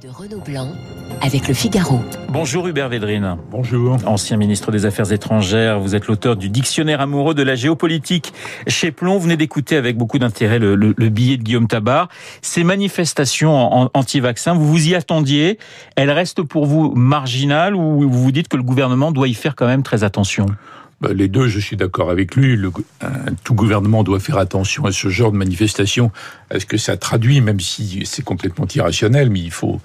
de Renaud Blanc avec le Figaro. Bonjour Hubert Védrine. Bonjour. Ancien ministre des Affaires étrangères, vous êtes l'auteur du Dictionnaire amoureux de la géopolitique chez Plomb. Vous venez d'écouter avec beaucoup d'intérêt le, billet de Guillaume Tabar. Ces manifestations anti-vaccins, vous vous y attendiez Elles restent pour vous marginales ou vous vous dites que le gouvernement doit y faire quand même très attention? Les deux, je suis d'accord avec lui. Tout gouvernement doit faire attention à ce genre de manifestation, à ce que ça traduit, même si c'est complètement irrationnel, mais il faut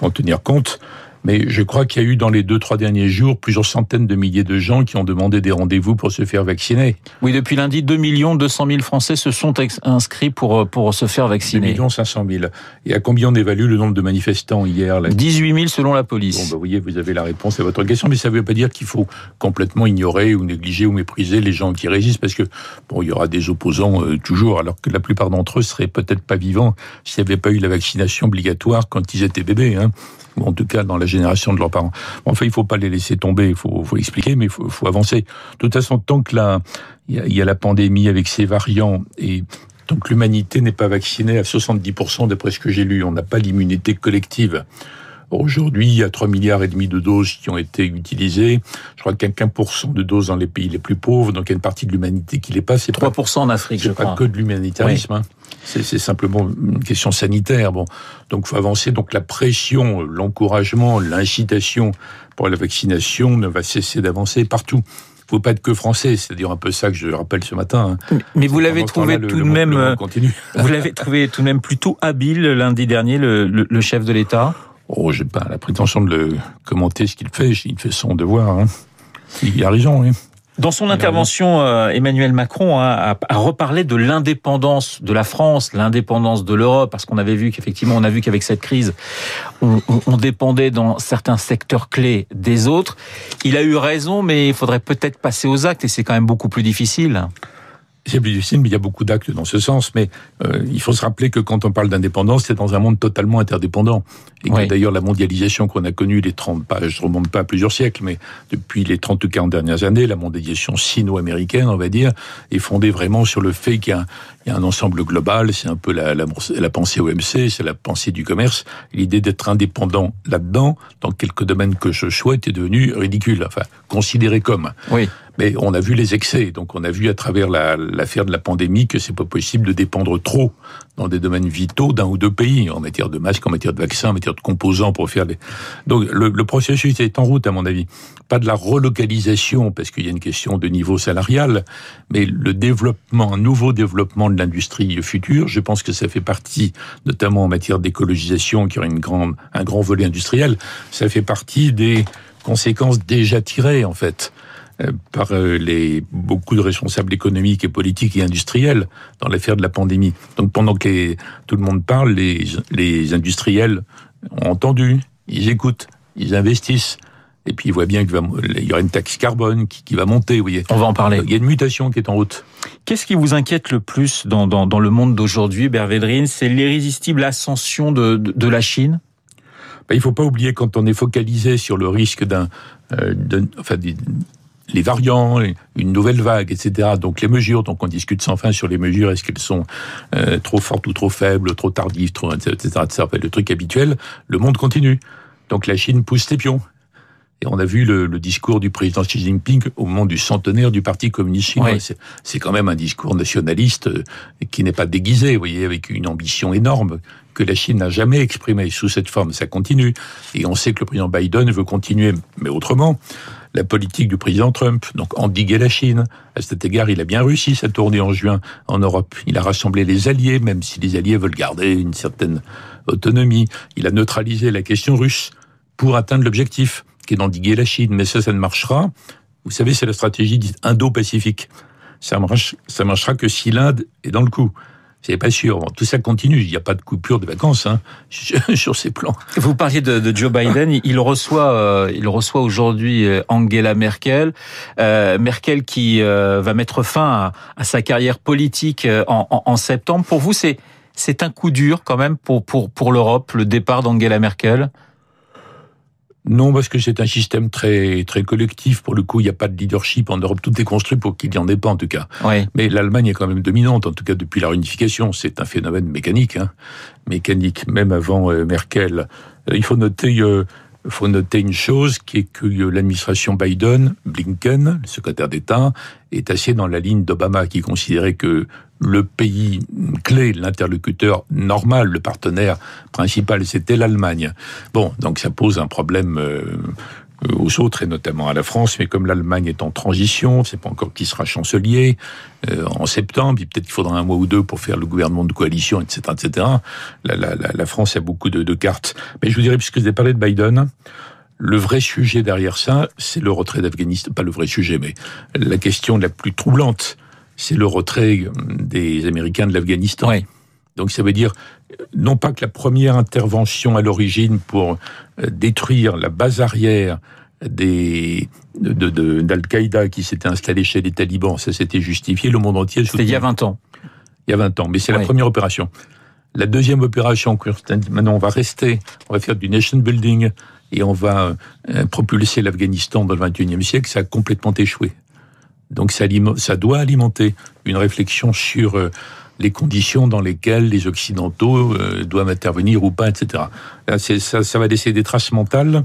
en tenir compte. Mais je crois qu'il y a eu dans les deux, trois derniers jours plusieurs centaines de milliers de gens qui ont demandé des rendez-vous pour se faire vacciner. Oui, depuis lundi, 2 200 000 Français se sont inscrits pour, euh, pour se faire vacciner. 2 500 000. Et à combien on évalue le nombre de manifestants hier là? 18 000 selon la police. Bon, bah, vous voyez, vous avez la réponse à votre question, mais ça ne veut pas dire qu'il faut complètement ignorer ou négliger ou mépriser les gens qui résistent, parce que bon, il y aura des opposants euh, toujours, alors que la plupart d'entre eux seraient peut-être pas vivants s'il n'y avait pas eu la vaccination obligatoire quand ils étaient bébés. Hein ou en tout cas dans la génération de leurs parents. Enfin, il faut pas les laisser tomber, il faut, faut expliquer, mais il faut, faut, avancer. De toute façon, tant que là, il y, y, a la pandémie avec ses variants et tant que l'humanité n'est pas vaccinée à 70% d'après ce que j'ai lu, on n'a pas l'immunité collective. Aujourd'hui, il y a 3 milliards et demi de doses qui ont été utilisées. Je crois qu'il y a 15% de doses dans les pays les plus pauvres, donc il y a une partie de l'humanité qui l'est pas. C'est 3% en Afrique, je crois. pas que de l'humanitarisme. Hein. C'est simplement une question sanitaire. Bon, donc faut avancer. Donc la pression, l'encouragement, l'incitation pour la vaccination ne va cesser d'avancer partout faut pas être que français, c'est-à-dire un peu ça que je rappelle ce matin. Hein. Mais vous l'avez trouvé tout de même, vous l'avez trouvé tout de même plutôt habile lundi dernier, le, le chef de l'État? Oh, j'ai pas la prétention de le commenter ce qu'il fait. Il fait son devoir. Hein. Il a raison. Oui. Dans son intervention, euh, Emmanuel Macron a, reparlé de l'indépendance de la France, l'indépendance de l'Europe, parce qu'on avait vu qu'effectivement, on a vu qu'avec cette crise, on, dépendait dans certains secteurs clés des autres. Il a eu raison, mais il faudrait peut-être passer aux actes, et c'est quand même beaucoup plus difficile. C'est plus difficile, mais il y a beaucoup d'actes dans ce sens. Mais euh, il faut se rappeler que quand on parle d'indépendance, c'est dans un monde totalement interdépendant. Et que d'ailleurs, la mondialisation qu'on a connue, les 30, pas, je remonte pas à plusieurs siècles, mais depuis les 30 ou 40 dernières années, la mondialisation sino-américaine, on va dire, est fondée vraiment sur le fait qu'il y a, il y a un ensemble global, c'est un peu la, la, la pensée OMC, c'est la pensée du commerce. L'idée d'être indépendant là-dedans, dans quelques domaines que je souhaite, est devenue ridicule, enfin, considérée comme. Oui. Mais on a vu les excès, donc on a vu à travers l'affaire de la pandémie que c'est pas possible de dépendre trop dans des domaines vitaux d'un ou deux pays, en matière de masques, en matière de vaccins, en matière de composants pour faire les... Donc le, le processus est en route, à mon avis. Pas de la relocalisation, parce qu'il y a une question de niveau salarial, mais le développement, un nouveau développement de l'industrie future, je pense que ça fait partie, notamment en matière d'écologisation, qui aura une grande, un grand volet industriel, ça fait partie des conséquences déjà tirées, en fait euh, par euh, les beaucoup de responsables économiques et politiques et industriels dans l'affaire de la pandémie. Donc pendant que tout le monde parle, les, les industriels ont entendu, ils écoutent, ils investissent. Et puis ils voient bien qu'il y aura une taxe carbone qui, qui, va monter. Vous voyez. On va en parler. Il y a une mutation qui est en route. Qu'est-ce qui vous inquiète le plus dans, dans, dans le monde d'aujourd'hui, Bervédrine C'est l'irrésistible ascension de, de, de la Chine? Ben, Il faut pas oublier quand on est focalisé sur le risque d'un, euh, enfin, les variants, une nouvelle vague, etc. Donc les mesures, donc on discute sans fin sur les mesures, est-ce qu'elles sont euh, trop fortes ou trop faibles, trop tardives, trop, etc., etc. Le truc habituel, le monde continue. Donc la Chine pousse ses pions. Et on a vu le, le, discours du président Xi Jinping au moment du centenaire du Parti communiste chinois. C'est quand même un discours nationaliste euh, qui n'est pas déguisé, vous voyez, avec une ambition énorme que la Chine n'a jamais exprimée sous cette forme. Ça continue. Et on sait que le président Biden veut continuer, mais autrement la politique du président Trump, donc endiguer la Chine. À cet égard, il a bien réussi sa tournée en juin en Europe. Il a rassemblé les alliés, même si les alliés veulent garder une certaine autonomie. Il a neutralisé la question russe pour atteindre l'objectif, qui est d'endiguer la Chine. Mais ça, ça ne marchera. Vous savez, c'est la stratégie dite indo-pacifique. Ça, marche, ça marchera que si l'Inde est dans le coup. C'est pas sûr. Tout ça continue. Il n'y a pas de coupure de vacances hein, sur ces plans. Vous parliez de, Joe Biden. Il reçoit, euh, il reçoit aujourd'hui euh, Angela Merkel. Euh, Merkel qui va mettre fin à, sa carrière politique en, en, en septembre. Pour vous, c'est c'est un coup dur quand même pour pour pour l'Europe, le départ d'Angela Merkel? Non, parce que c'est un système très très collectif. Pour le coup, il n'y a pas de leadership en Europe. Tout est construit pour qu'il n'y en ait pas, en tout cas. Oui. Mais l'Allemagne est quand même dominante, en tout cas depuis la réunification. C'est un phénomène mécanique, hein. mécanique, même avant euh, Merkel. Euh, il faut noter, euh, faut noter une chose, qui est que euh, l'administration Biden, Blinken, le secrétaire d'État, est assez dans la ligne d'Obama, qui considérait que le pays clé, l'interlocuteur normal, le partenaire principal, c'était l'Allemagne. Bon, donc ça pose un problème euh, aux autres et notamment à la France, mais comme l'Allemagne est en transition, c'est pas encore qui sera chancelier euh, en septembre, puis peut-être qu'il faudra un mois ou deux pour faire le gouvernement de coalition, etc., etc. La, la, la, la France a beaucoup de, de, cartes. Mais je vous dirais, puisque vous avez parlé de Biden, le vrai sujet derrière ça, c'est le retrait d'Afghanistan. Pas le vrai sujet, mais la question la plus troublante, c'est le retrait des Américains de l'Afghanistan. Oui. Donc ça veut dire non pas que la première intervention à l'origine pour euh, détruire la base arrière des d'Al-Qaïda qui s'était installée chez les talibans, ça s'était justifié, le monde entier... C'était il y a 20 ans. Il y a 20 ans, mais c'est Oui. la première opération. La deuxième opération, maintenant on va rester, on va faire du nation building et on va euh, propulser l'Afghanistan dans le 21e siècle, ça a complètement échoué. Donc ça, ça doit alimenter une réflexion sur euh, les conditions dans lesquelles les Occidentaux euh, doivent intervenir ou pas, etc. Là, ça, ça va laisser des traces mentales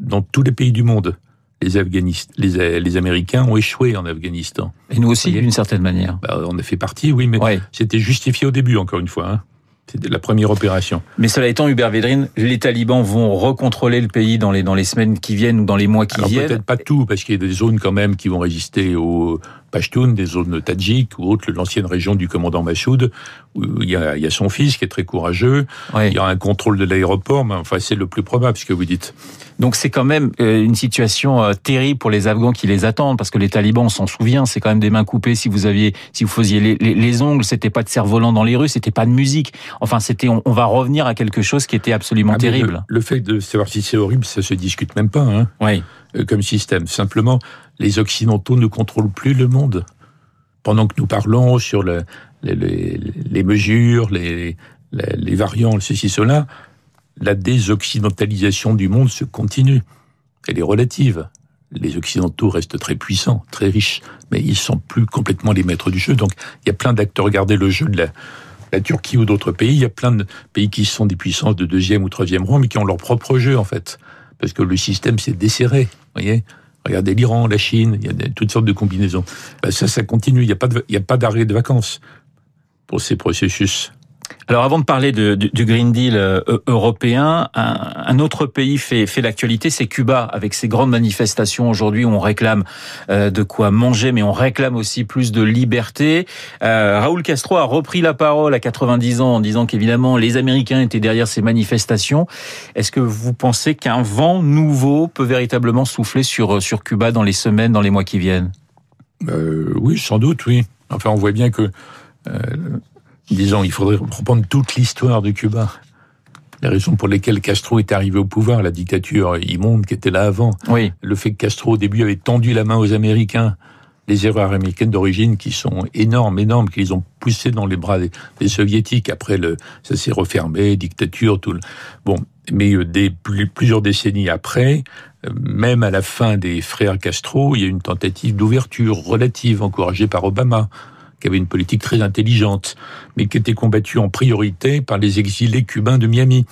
dans tous les pays du monde. Les, Afghanistes, les, les Américains ont échoué en Afghanistan. Et nous aussi, d'une certaine manière. Bah, on a fait partie, oui, mais Ouais. c'était justifié au début, encore une fois. Hein. C'était la première opération. Mais cela étant, Hubert Védrine, les talibans vont recontrôler le pays dans les, dans les semaines qui viennent ou dans les mois qui Alors viennent. peut-être pas tout, parce qu'il y a des zones quand même qui vont résister aux Pashtuns, des zones tadjiques ou autres, l'ancienne région du commandant Massoud, où il y, a, il y a son fils qui est très courageux, il y a un contrôle de l'aéroport, mais enfin c'est le plus probable, ce que vous dites. Donc c'est quand même euh, une situation euh, terrible pour les Afghans qui les attendent, parce que les talibans, on s'en souvient, c'est quand même des mains coupées. Si vous aviez, si vous faisiez les, les, les ongles, c'était pas de cerf-volant dans les rues, c'était pas de musique. Enfin, c'était, on, on va revenir à quelque chose qui était absolument Ah, terrible. Le, le fait de savoir si c'est horrible, ça se discute même pas, hein, Oui. euh, comme système. Simplement, les Occidentaux ne contrôlent plus le monde. Pendant que nous parlons sur le- les, mesures, les, les, variants, ceci, cela, la désoccidentalisation du monde se continue. Elle est relative. Les Occidentaux restent très puissants, très riches, mais ils sont plus complètement les maîtres du jeu. Donc, il y a plein d'acteurs. Regardez le jeu de la, la Turquie ou d'autres pays. Il y a plein de pays qui sont des puissances de deuxième ou troisième rang, mais qui ont leur propre jeu, en fait. Parce que le système s'est desserré. Voyez Regardez l'Iran, la Chine, il y a toutes sortes de combinaisons. Ben, ça, ça continue. Il n'y a pas de- il y a pas d'arrêt de vacances pour ces processus. Alors avant de parler du, Green Deal euh, européen, un, autre pays fait, l'actualité, c'est Cuba, avec ses grandes manifestations aujourd'hui où on réclame euh, de quoi manger, mais on réclame aussi plus de liberté. Euh, Raúl Castro a repris la parole à 90 ans en disant qu'évidemment les Américains étaient derrière ces manifestations. Est-ce que vous pensez qu'un vent nouveau peut véritablement souffler sur, Cuba dans les semaines, dans les mois qui viennent? Oui, sans doute, oui. Enfin, on voit bien que, disons, il faudrait reprendre toute l'histoire de Cuba. Les raisons pour lesquelles Castro est arrivé au pouvoir, la dictature immonde qui était là avant, Oui, le fait que Castro au début avait tendu la main aux Américains, les erreurs américaines d'origine qui sont énormes, énormes, qu'ils ont poussé dans les bras des, des soviétiques. Après, le, ça s'est refermé, dictature, tout le... Bon, mais euh, des, plusieurs décennies après, euh, même à la fin des frères Castro, il y a une tentative d'ouverture relative encouragée par Obama, qui avait une politique très intelligente, mais qui était combattue en priorité par les exilés cubains de Miami.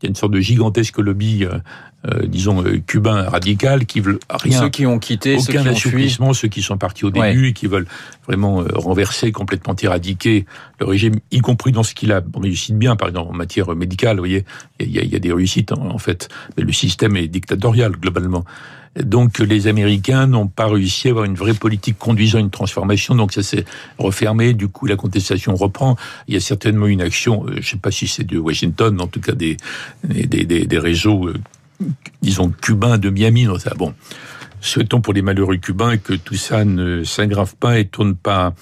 Il y a une sorte de gigantesque lobby, euh, euh, disons, euh, cubain radical qui veut rien ceux qui ont quitté, ceux qui aucun assouplissement, ceux qui sont partis au Ouais. début et qui veulent vraiment renverser, complètement éradiquer le régime, y compris dans ce qu'il a réussi de bien, par exemple en matière médicale, vous voyez, il y a, il y a des réussites en, en fait, mais le système est dictatorial globalement. Donc les Américains n'ont pas réussi à avoir une vraie politique conduisant une transformation, donc ça s'est refermé, du coup la contestation reprend. Il y a certainement une action, euh, je ne sais pas si c'est de Washington, en tout cas des, des, des, des réseaux, euh, disons, cubains de Miami, dans ça. Bon, souhaitons pour les malheureux cubains que tout ça ne s'aggrave pas et tourne pas,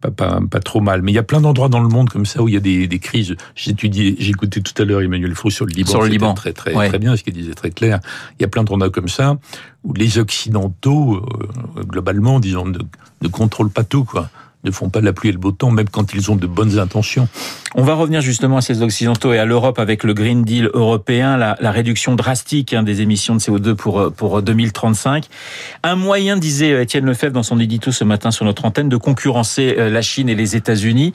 pas, pas, pas trop mal. Mais il y a plein d'endroits dans le monde comme ça où il y a des, des crises. J'ai étudié, j'ai écouté tout à l'heure Emmanuel Faux sur le Liban. Sur le Liban. Très, très, Ouais. très bien, ce qu'il disait très clair. Il y a plein d'endroits comme ça où les Occidentaux, euh, globalement, disons, ne, ne contrôlent pas tout, quoi. Ne font pas la pluie et le beau temps, même quand ils ont de bonnes intentions. On va revenir justement à ces Occidentaux et à l'Europe avec le Green Deal européen, la, la réduction drastique hein, des émissions de CO2 pour, pour 2035. Un moyen, disait Étienne Lefebvre dans son édito ce matin sur notre antenne, de concurrencer euh, la Chine et les États-Unis.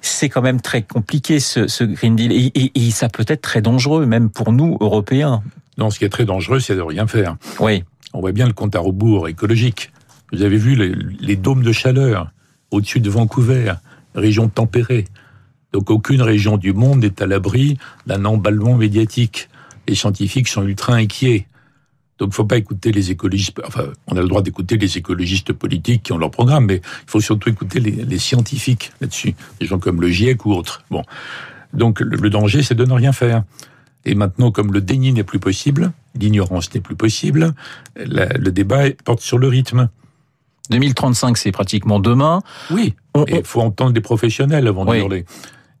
C'est quand même très compliqué ce, ce Green Deal et, et, et ça peut être très dangereux, même pour nous, Européens. Non, ce qui est très dangereux, c'est de rien faire. Oui. On voit bien le compte à rebours écologique. Vous avez vu les, les dômes de chaleur au-dessus de Vancouver, région tempérée. Donc aucune région du monde n'est à l'abri d'un emballement médiatique. Les scientifiques sont ultra inquiets. Donc, il faut pas écouter les écologistes. Enfin, on a le droit d'écouter les écologistes politiques qui ont leur programme, mais il faut surtout écouter les, scientifiques là-dessus, des gens comme le GIEC ou autres. Bon, donc le, danger, c'est de ne rien faire. Et maintenant, comme le déni n'est plus possible, l'ignorance n'est plus possible, le débat porte sur le rythme. 2035, c'est pratiquement demain. Oui, il faut entendre les professionnels avant oui. de hurler.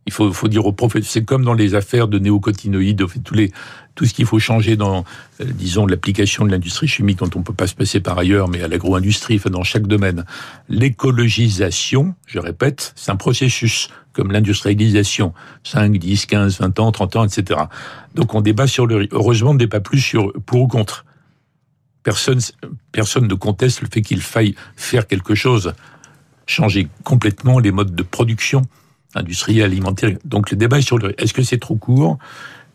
Il faut, faut dire aux professionnels. C'est comme dans les affaires de néocotinoïdes, tous les, tout ce qu'il faut changer dans, euh, disons, l'application de l'industrie chimique, dont on peut pas se passer par ailleurs, mais à l'agro-industrie, enfin, dans chaque domaine. L'écologisation, je répète, c'est un processus, comme l'industrialisation. 5, 10, 15, 20 ans, 30 ans, etc. Donc on débat sur le, heureusement, on ne débat plus sur pour ou contre. Personne, ne conteste le fait qu'il faille faire quelque chose, changer complètement les modes de production industrielle, alimentaire. Donc le débat est sur le est-ce que c'est trop court?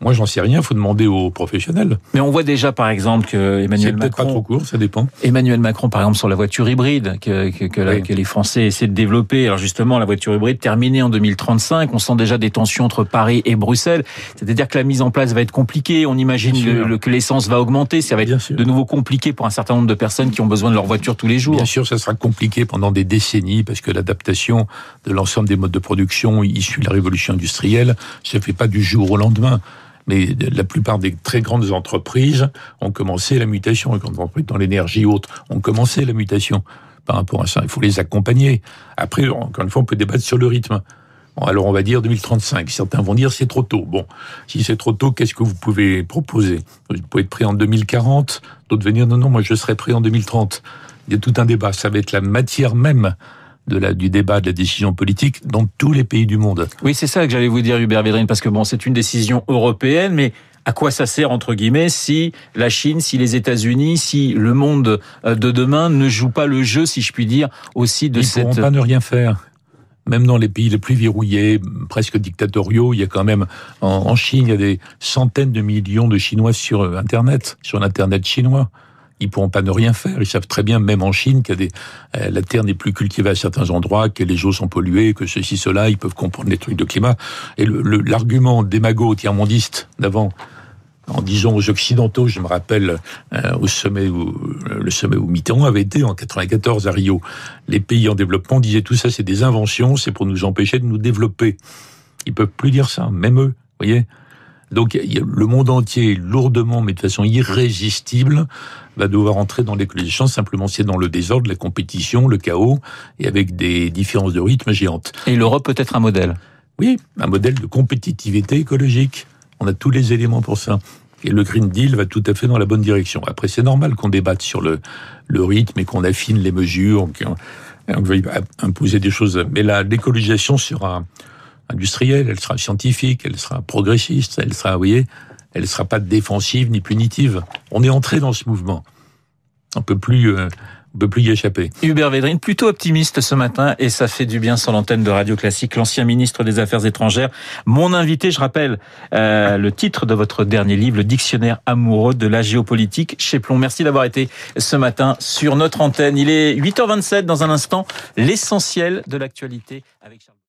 Moi, j'en sais rien. Il faut demander aux professionnels. Mais on voit déjà, par exemple, que Emmanuel Macron. pas trop court, ça dépend. Emmanuel Macron, par exemple, sur la voiture hybride que, que, que, oui. que, les Français essaient de développer. Alors justement, la voiture hybride terminée en 2035. On sent déjà des tensions entre Paris et Bruxelles. C'est-à-dire que la mise en place va être compliquée. On imagine le, le, que l'essence va augmenter. Ça va être de nouveau compliqué pour un certain nombre de personnes qui ont besoin de leur voiture tous les jours. Bien sûr, ça sera compliqué pendant des décennies parce que l'adaptation de l'ensemble des modes de production issus de la révolution industrielle se fait pas du jour au lendemain mais la plupart des très grandes entreprises ont commencé la mutation, les grandes entreprises dans l'énergie ou autres ont commencé la mutation par rapport à ça. Il faut les accompagner. Après, encore une fois, on peut débattre sur le rythme. Bon, alors on va dire 2035. Certains vont dire c'est trop tôt. Bon, si c'est trop tôt, qu'est-ce que vous pouvez proposer? Vous pouvez être prêt en 2040. D'autres venir non non, moi je serai prêt en 2030. Il y a tout un débat. Ça va être la matière même de la, du débat de la décision politique dans tous les pays du monde. Oui, c'est ça que j'allais vous dire, Hubert Védrine, parce que bon, c'est une décision européenne, mais à quoi ça sert entre guillemets si la Chine, si les États-Unis, si le monde de demain ne joue pas le jeu, si je puis dire, aussi de Ils cette. Ils pourront pas ne rien faire. Même dans les pays les plus verrouillés, presque dictatoriaux, il y a quand même en, en Chine, il y a des centaines de millions de Chinois sur Internet, sur l'internet chinois ils pourront pas ne rien faire. Ils savent très bien, même en Chine, que euh, la terre n'est plus cultivée à certains endroits, que les eaux sont polluées, que ceci, cela, ils peuvent comprendre les trucs de climat. Et l'argument démago tiers-mondiste d'avant, en disant aux Occidentaux, je me rappelle euh, au sommet où le sommet où Mitterrand avait été en 94 à Rio, les pays en développement disaient tout ça, c'est des inventions, c'est pour nous empêcher de nous développer. Ils peuvent plus dire ça, même eux, voyez. Donc le monde entier, lourdement, mais de façon irrésistible, va devoir entrer dans l'écologisation. Simplement, c'est dans le désordre, la compétition, le chaos, et avec des différences de rythme géantes. Et l'Europe peut être un modèle Oui, un modèle de compétitivité écologique. On a tous les éléments pour ça. Et le Green Deal va tout à fait dans la bonne direction. Après, c'est normal qu'on débatte sur le, le rythme et qu'on affine les mesures, qu'on veuille imposer des choses. Mais l'écologisation sera industrielle, elle sera scientifique, elle sera progressiste, elle sera, vous voyez, elle ne sera pas défensive ni punitive. On est entré dans ce mouvement. On peut plus, euh, peut plus y échapper. Hubert Védrine, plutôt optimiste ce matin, et ça fait du bien sur l'antenne de Radio Classique, l'ancien ministre des Affaires étrangères. Mon invité, je rappelle euh, le titre de votre dernier livre, le Dictionnaire amoureux de la géopolitique chez Plomb. Merci d'avoir été ce matin sur notre antenne. Il est 8h27 dans un instant, l'essentiel de l'actualité avec Charles.